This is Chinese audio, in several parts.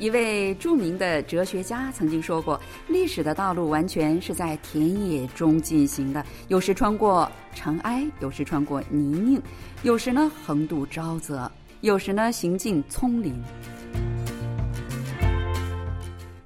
一位著名的哲学家曾经说过：“历史的道路完全是在田野中进行的，有时穿过尘埃，有时穿过泥泞，有时呢横渡沼泽，有时呢行进丛林。”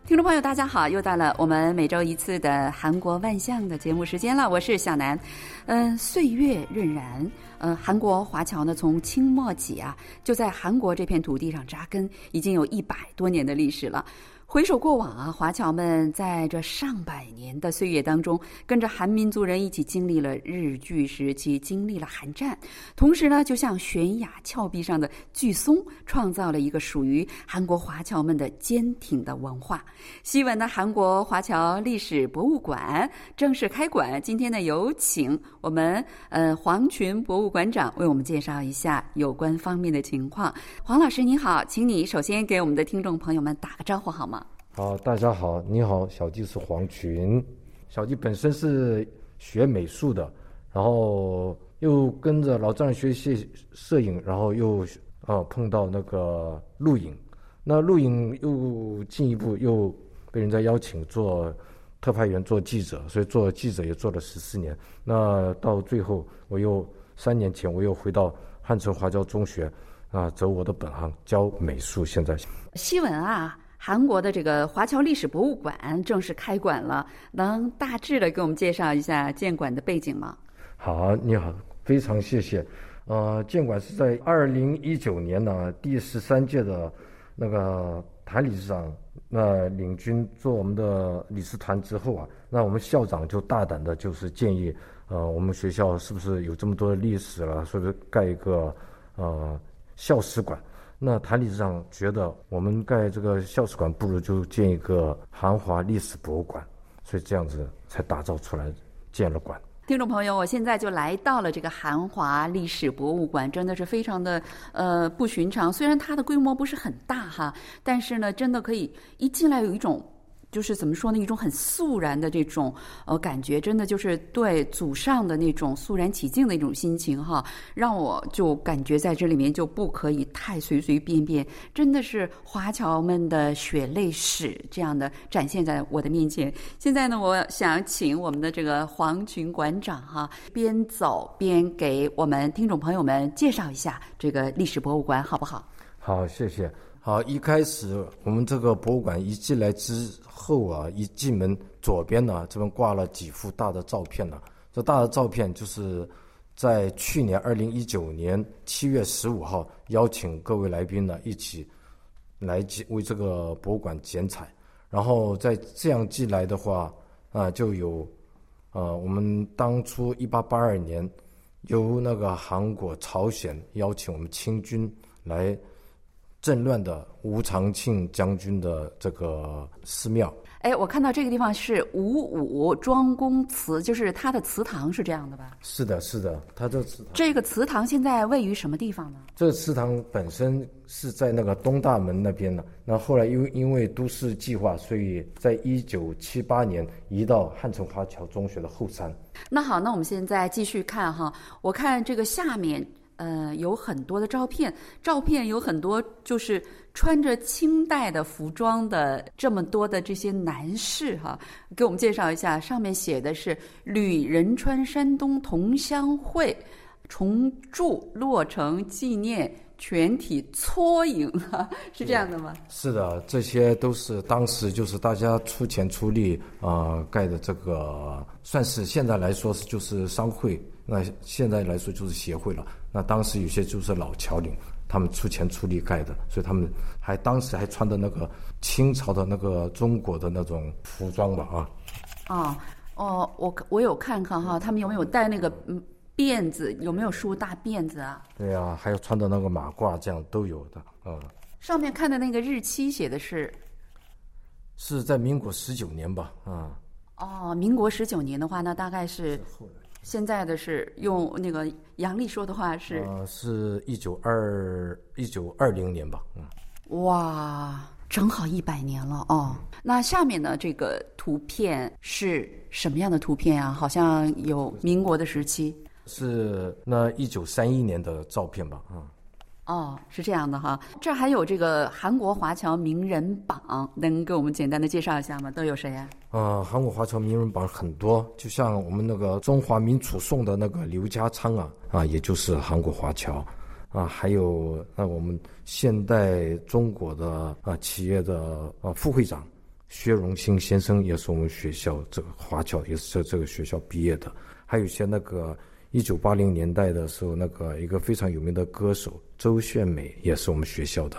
听众朋友，大家好！又到了我们每周一次的韩国万象的节目时间了，我是小南。嗯，岁月荏苒，嗯，韩国华侨呢，从清末起啊，就在韩国这片土地上扎根，已经有一百多年的历史了。回首过往啊，华侨们在这上百年的岁月当中，跟着韩民族人一起经历了日据时期，经历了韩战，同时呢，就像悬崖峭壁上的巨松，创造了一个属于韩国华侨们的坚挺的文化。西文的韩国华侨历史博物馆正式开馆，今天呢，有请我们呃黄群博物馆长为我们介绍一下有关方面的情况。黄老师您好，请你首先给我们的听众朋友们打个招呼好吗？好，大家好，你好，小弟是黄群，小弟本身是学美术的，然后又跟着老丈人学习摄影，然后又呃碰到那个录影，那录影又进一步又被人家邀请做特派员做记者，所以做记者也做了十四年，那到最后我又三年前我又回到汉城华侨中学啊，走我的本行教美术，现在。西文啊。韩国的这个华侨历史博物馆正式开馆了，能大致的给我们介绍一下建馆的背景吗？好，你好，非常谢谢。呃，建馆是在二零一九年呢，第十三届的那个谭理事长那领军做我们的理事团之后啊，那我们校长就大胆的就是建议，呃，我们学校是不是有这么多的历史了，是不是盖一个呃校史馆？那谭理事长觉得，我们盖这个校史馆，不如就建一个韩华历史博物馆，所以这样子才打造出来，建了馆。听众朋友，我现在就来到了这个韩华历史博物馆，真的是非常的呃不寻常。虽然它的规模不是很大哈，但是呢，真的可以一进来有一种。就是怎么说呢？一种很肃然的这种呃感觉，真的就是对祖上的那种肃然起敬的一种心情哈，让我就感觉在这里面就不可以太随随便便，真的是华侨们的血泪史这样的展现在我的面前。现在呢，我想请我们的这个黄群馆长哈，边走边给我们听众朋友们介绍一下这个历史博物馆，好不好？好，谢谢。好，一开始我们这个博物馆一进来之后啊，一进门左边呢，这边挂了几幅大的照片呢。这大的照片就是在去年二零一九年七月十五号邀请各位来宾呢一起来为这个博物馆剪彩。然后在这样进来的话啊，就有呃，我们当初一八八二年由那个韩国、朝鲜邀请我们清军来。镇乱的吴长庆将军的这个寺庙，哎，我看到这个地方是吴五庄公祠，就是他的祠堂是这样的吧？是的，是的，他这祠堂。这个祠堂现在位于什么地方呢？这个祠堂本身是在那个东大门那边的，那后来因为因为都市计划，所以在一九七八年移到汉城华侨中学的后山。那好，那我们现在继续看哈，我看这个下面。呃，有很多的照片，照片有很多，就是穿着清代的服装的这么多的这些男士哈，给我们介绍一下。上面写的是旅仁川山东同乡会重铸落成纪念全体撮影，是这样的吗？是的，这些都是当时就是大家出钱出力啊盖的，这个算是现在来说是就是商会。那现在来说就是协会了。那当时有些就是老侨领，他们出钱出力盖的，所以他们还当时还穿的那个清朝的那个中国的那种服装吧啊。哦哦，我我有看看哈，他们有没有戴那个嗯辫子？有没有梳大辫子啊？对呀，还有穿的那个马褂，这样都有的啊。上面看的那个日期写的是？是在民国十九年吧啊。哦，民国十九年的话，那大概是。现在的是用那个杨丽说的话是，呃，是一九二一九二零年吧，嗯，哇，正好一百年了哦。那下面呢，这个图片是什么样的图片啊？好像有民国的时期，是那一九三一年的照片吧，啊。哦，是这样的哈，这还有这个韩国华侨名人榜，能给我们简单的介绍一下吗？都有谁呀、呃，韩国华侨名人榜很多，就像我们那个中华民楚颂的那个刘家昌啊，啊，也就是韩国华侨，啊，还有那我们现代中国的啊企业的啊副会长薛荣兴先生，也是我们学校这个华侨，也是这这个学校毕业的，还有一些那个一九八零年代的时候，那个一个非常有名的歌手周炫美，也是我们学校的。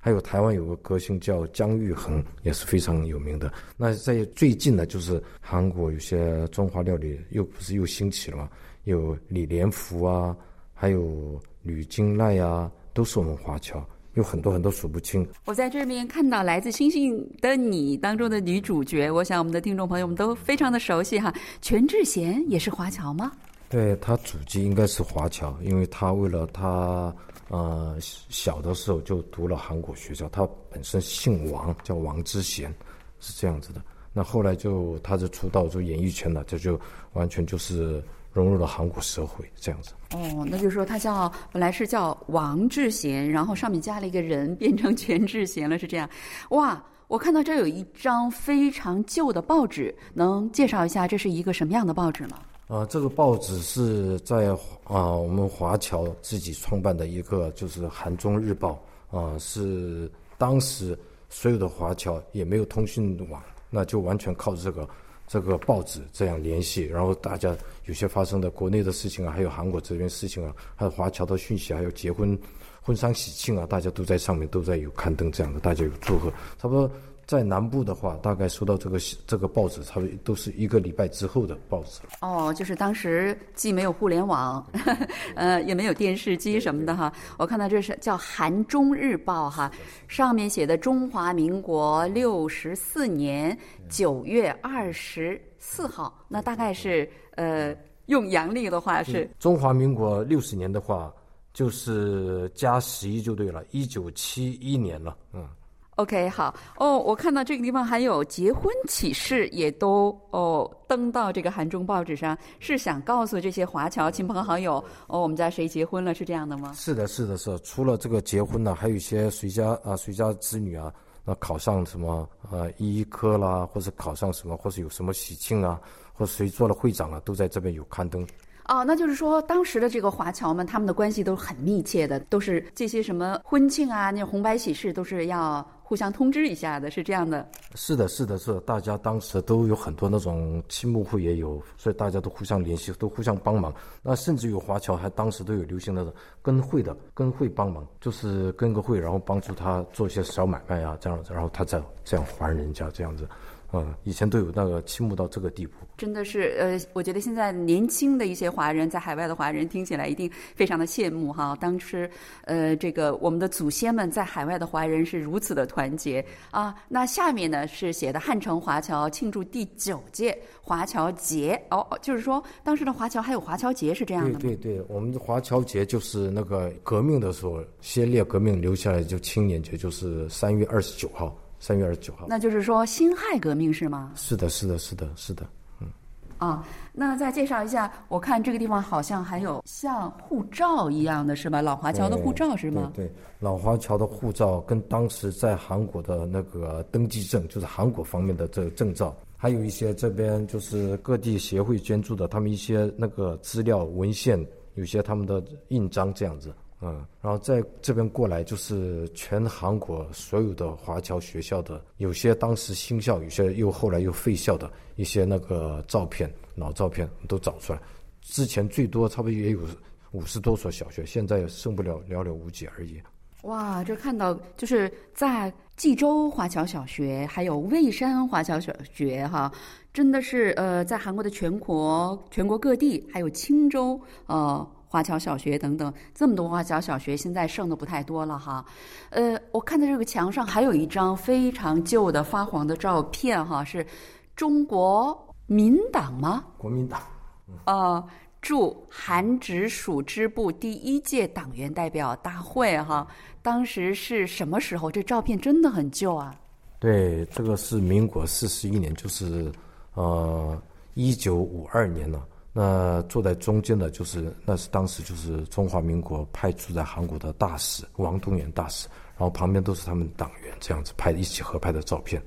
还有台湾有个歌星叫姜育恒，也是非常有名的。那在最近呢，就是韩国有些中华料理又不是又兴起了嘛，有李连福啊，还有吕金赖啊，都是我们华侨，有很多很多数不清。我在这边看到来自《星星的你》当中的女主角，我想我们的听众朋友们都非常的熟悉哈。全智贤也是华侨吗？对他祖籍应该是华侨，因为他为了他呃小的时候就读了韩国学校，他本身姓王，叫王之贤，是这样子的。那后来就他就出道做演艺圈了，这就完全就是融入了韩国社会这样子。哦，那就是说他叫本来是叫王志贤，然后上面加了一个人，变成全智贤了，是这样。哇，我看到这有一张非常旧的报纸，能介绍一下这是一个什么样的报纸吗？啊、这个报纸是在啊、我们华侨自己创办的一个，就是《韩中日报》啊、是当时所有的华侨也没有通讯网，那就完全靠这个这个报纸这样联系，然后大家有些发生的国内的事情啊，还有韩国这边事情啊，还有华侨的讯息，还有结婚婚丧喜庆啊，大家都在上面都在有刊登这样的，大家有祝贺，差不多。在南部的话，大概收到这个这个报纸，差不多都是一个礼拜之后的报纸了。哦，就是当时既没有互联网，呃，也没有电视机什么的哈。我看到这是叫《韩中日报》哈，上面写的中华民国六十四年九月二十四号，那大概是呃，用阳历的话是中华民国六十年的话，就是加十一就对了，一九七一年了，嗯。OK，好哦，我看到这个地方还有结婚启事，也都哦登到这个韩中报纸上，是想告诉这些华侨亲朋好友哦，我们家谁结婚了，是这样的吗？是的，是的，是的。除了这个结婚呢，还有一些谁家啊，谁家子女啊，那考上什么啊医科啦，或者考上什么，或是有什么喜庆啊，或者谁做了会长啊，都在这边有刊登。哦，那就是说，当时的这个华侨们，他们的关系都是很密切的，都是这些什么婚庆啊，那红白喜事，都是要互相通知一下的，是这样的。是的，是的，是的，大家当时都有很多那种亲睦会也有，所以大家都互相联系，都互相帮忙。那甚至有华侨还当时都有流行那种跟会的，跟会帮忙，就是跟个会，然后帮助他做一些小买卖啊，这样子，然后他再这样还人家这样子。嗯，以前都有那个倾慕到这个地步。真的是，呃，我觉得现在年轻的一些华人在海外的华人听起来一定非常的羡慕哈。当时，呃，这个我们的祖先们在海外的华人是如此的团结啊。那下面呢是写的汉城华侨庆祝第九届华侨节哦，哦就是说当时的华侨还有华侨节是这样的吗？对对对，我们的华侨节就是那个革命的时候，先烈革命留下来就青年节，就是三月二十九号。三月二十九号，那就是说辛亥革命是吗？是的，是的，是的，是的。嗯啊，那再介绍一下，我看这个地方好像还有像护照一样的是吧？老华侨的护照是吗？对对，老华侨的护照跟当时在韩国的那个登记证，就是韩国方面的这个证照，还有一些这边就是各地协会捐助的，他们一些那个资料文献，有些他们的印章这样子。嗯，然后在这边过来就是全韩国所有的华侨学校的，有些当时新校，有些又后来又废校的一些那个照片，老照片都找出来。之前最多差不多也有五十多所小学，现在剩不了寥寥无几而已。哇，这看到就是在济州华侨小学，还有蔚山华侨小学，哈，真的是呃，在韩国的全国全国各地，还有青州呃。华侨小学等等，这么多华侨小学，现在剩的不太多了哈。呃，我看到这个墙上还有一张非常旧的发黄的照片哈，是中国民党吗？国民党。呃，驻韩直属支部第一届党员代表大会哈，当时是什么时候？这照片真的很旧啊。对，这个是民国四十一年，就是呃一九五二年了。那坐在中间的就是那是当时就是中华民国派驻在韩国的大使王东元大使，然后旁边都是他们党员这样子拍一起合拍的照片。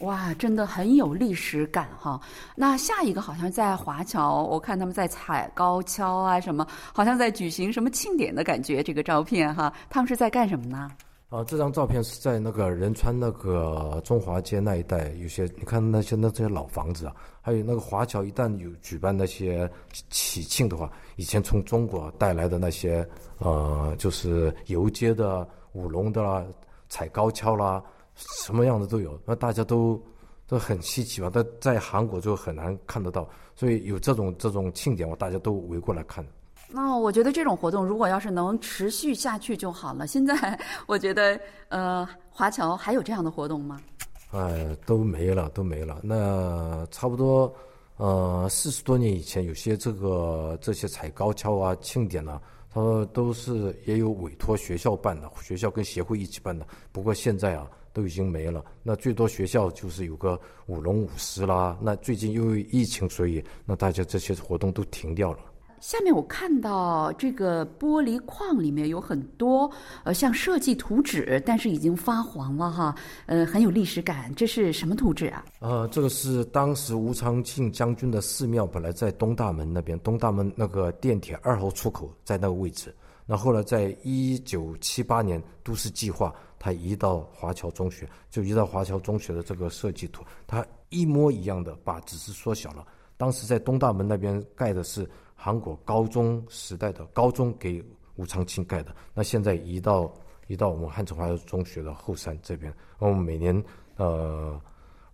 哇，真的很有历史感哈。那下一个好像在华侨，我看他们在踩高跷啊，什么好像在举行什么庆典的感觉。这个照片哈，他们是在干什么呢？啊，这张照片是在那个仁川那个中华街那一带，有些你看那些那这些老房子啊，还有那个华侨，一旦有举办那些喜庆的话，以前从中国带来的那些呃，就是游街的、舞龙的啦、踩高跷啦。什么样的都有，那大家都都很稀奇吧？但在韩国就很难看得到，所以有这种这种庆典，我大家都围过来看。那我觉得这种活动如果要是能持续下去就好了。现在 我觉得，呃，华侨还有这样的活动吗？哎，都没了，都没了。那差不多，呃，四十多年以前，有些这个这些踩高跷啊、庆典啊，他说都是也有委托学校办的，学校跟协会一起办的。不过现在啊。都已经没了，那最多学校就是有个舞龙舞狮啦。那最近因为疫情，所以那大家这些活动都停掉了。下面我看到这个玻璃框里面有很多呃像设计图纸，但是已经发黄了哈，呃很有历史感。这是什么图纸啊？呃，这个是当时吴昌庆将军的寺庙，本来在东大门那边，东大门那个电铁二号出口在那个位置。那后来在一九七八年都市计划。他移到华侨中学，就移到华侨中学的这个设计图，他一模一样的，把只是缩小了。当时在东大门那边盖的是韩国高中时代的高中，给武昌青盖的。那现在移到移到我们汉城华侨中学的后山这边，我们每年呃。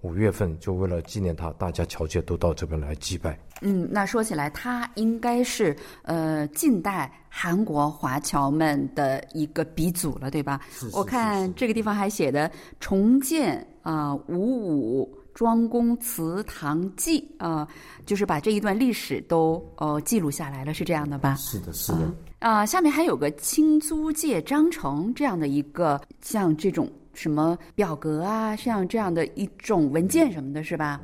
五月份就为了纪念他，大家侨界都到这边来祭拜。嗯，那说起来，他应该是呃近代韩国华侨们的一个鼻祖了，对吧？我看这个地方还写的“重建啊五五庄公祠堂记”啊，就是把这一段历史都呃记录下来了，是这样的吧？是的，是的。啊，下面还有个清租界章程这样的一个像这种。什么表格啊，像这样的一种文件什么的，是吧？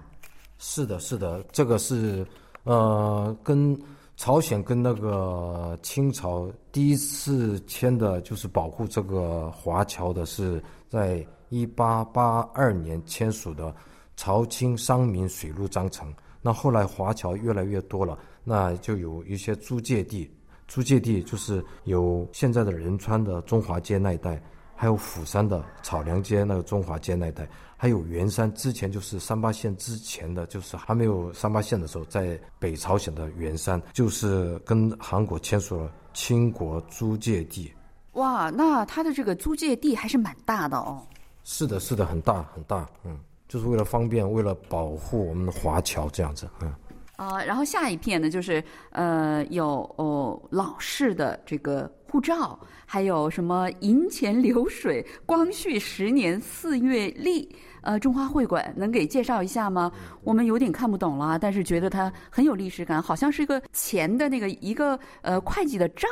是的，是的，这个是呃，跟朝鲜跟那个清朝第一次签的，就是保护这个华侨的，是在一八八二年签署的《朝清商民水陆章程》。那后来华侨越来越多了，那就有一些租界地，租界地就是有现在的仁川的中华街那一带。还有釜山的草梁街那个中华街那一带，还有元山之前就是三八线之前的，就是还没有三八线的时候，在北朝鲜的元山，就是跟韩国签署了清国租界地。哇，那它的这个租界地还是蛮大的哦。是的，是的，很大很大，嗯，就是为了方便，为了保护我们的华侨这样子，嗯。啊，然后下一片呢，就是呃，有哦老式的这个护照，还有什么银钱流水、光绪十年四月历，呃，中华会馆能给介绍一下吗？我们有点看不懂了，但是觉得它很有历史感，好像是一个钱的那个一个呃会计的账，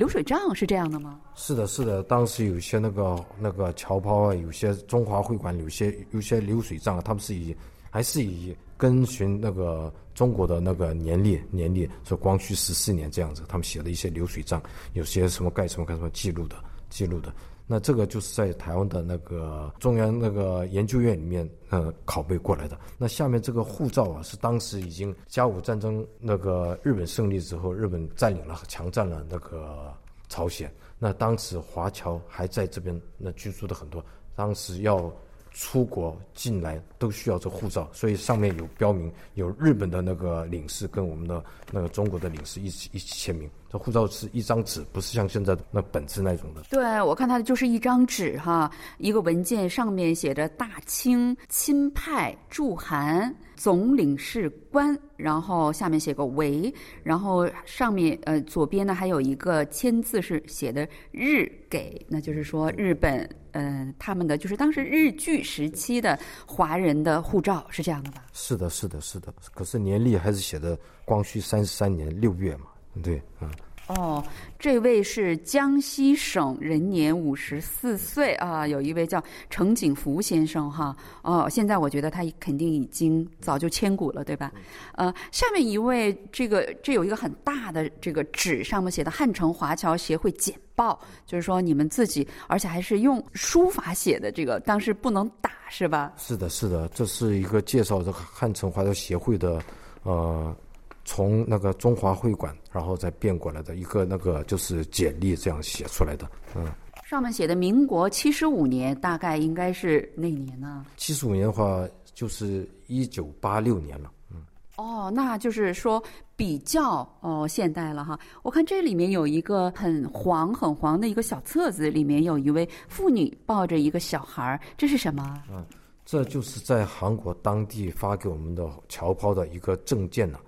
流水账是这样的吗？是的，是的，当时有些那个那个侨胞啊，有些中华会馆有些有些流水账，他们是以还是以跟循那个。中国的那个年历，年历说光绪十四年这样子，他们写的一些流水账，有些什么盖什么盖什么记录的，记录的。那这个就是在台湾的那个中央那个研究院里面，呃，拷贝过来的。那下面这个护照啊，是当时已经甲午战争那个日本胜利之后，日本占领了、强占了那个朝鲜。那当时华侨还在这边那居住的很多，当时要。出国进来都需要这护照，所以上面有标明，有日本的那个领事跟我们的那个中国的领事一起一起签名。这护照是一张纸，不是像现在那本子那种的。对，我看它就是一张纸哈，一个文件上面写着“大清钦派驻韩总领事官”，然后下面写个“为”，然后上面呃左边呢还有一个签字是写的“日给”，那就是说日本嗯他们的就是当时日据时期的华人的护照是这样的吧？是的，是的，是的。可是年历还是写的光绪三十三年六月嘛。对，嗯，哦，这位是江西省，人年五十四岁啊，有一位叫程景福先生哈。哦，现在我觉得他肯定已经早就千古了，对吧？呃，下面一位，这个这有一个很大的这个纸，上面写的汉城华侨协会简报，就是说你们自己，而且还是用书法写的，这个当时不能打是吧？是的，是的，这是一个介绍这个汉城华侨协会的，呃。从那个中华会馆，然后再变过来的一个那个就是简历这样写出来的，嗯。上面写的民国七十五年，大概应该是哪年呢？七十五年的话，就是一九八六年了，嗯。哦，那就是说比较哦现代了哈。我看这里面有一个很黄很黄的一个小册子，里面有一位妇女抱着一个小孩儿，这是什么？嗯，这就是在韩国当地发给我们的侨胞的一个证件呢。啊，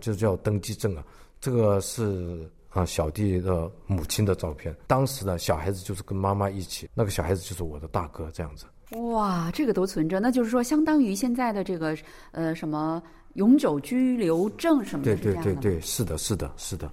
就叫登记证啊，这个是啊小弟的母亲的照片，当时呢小孩子就是跟妈妈一起，那个小孩子就是我的大哥这样子。哇，这个都存着，那就是说相当于现在的这个呃什么永久居留证什么的。对对对对，是的，是的，是的。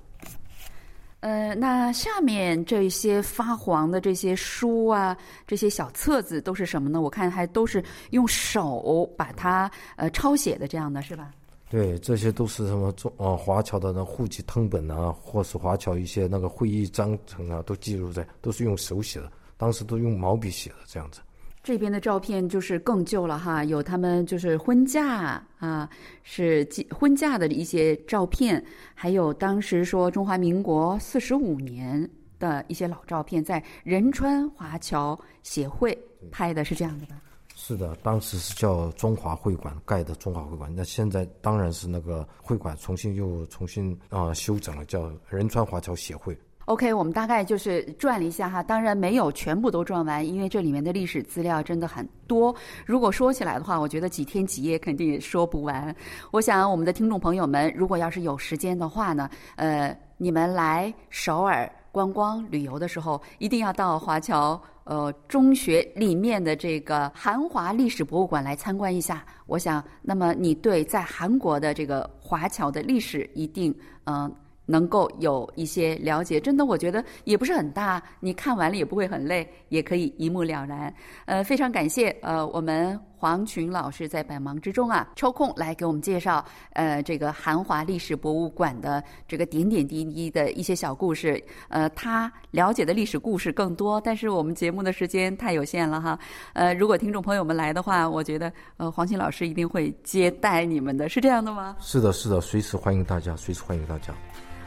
呃，那下面这些发黄的这些书啊，这些小册子都是什么呢？我看还都是用手把它呃抄写的，这样的是吧？对，这些都是什么中呃华侨的那户籍通本啊，或是华侨一些那个会议章程啊，都记录在，都是用手写的，当时都用毛笔写的这样子。这边的照片就是更旧了哈，有他们就是婚嫁啊，是婚嫁的一些照片，还有当时说中华民国四十五年的一些老照片，在仁川华侨协会拍的，是这样的吧？是的，当时是叫中华会馆盖的中华会馆，那现在当然是那个会馆重新又重新啊修整了，叫仁川华侨协会。OK，我们大概就是转了一下哈，当然没有全部都转完，因为这里面的历史资料真的很多。如果说起来的话，我觉得几天几夜肯定也说不完。我想我们的听众朋友们，如果要是有时间的话呢，呃，你们来首尔观光旅游的时候，一定要到华侨。呃，中学里面的这个韩华历史博物馆来参观一下，我想，那么你对在韩国的这个华侨的历史一定嗯。能够有一些了解，真的，我觉得也不是很大，你看完了也不会很累，也可以一目了然。呃，非常感谢呃，我们黄群老师在百忙之中啊抽空来给我们介绍呃这个韩华历史博物馆的这个点点滴滴的一些小故事。呃，他了解的历史故事更多，但是我们节目的时间太有限了哈。呃，如果听众朋友们来的话，我觉得呃黄群老师一定会接待你们的，是这样的吗？是的，是的，随时欢迎大家，随时欢迎大家。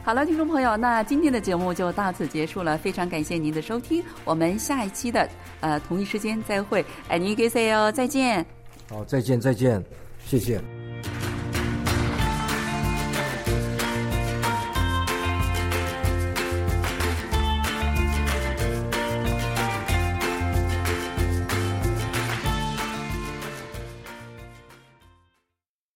好了，听众朋友，那今天的节目就到此结束了。非常感谢您的收听，我们下一期的呃同一时间再会。哎，你给 say 哦，再见。好，再见，再见，谢谢。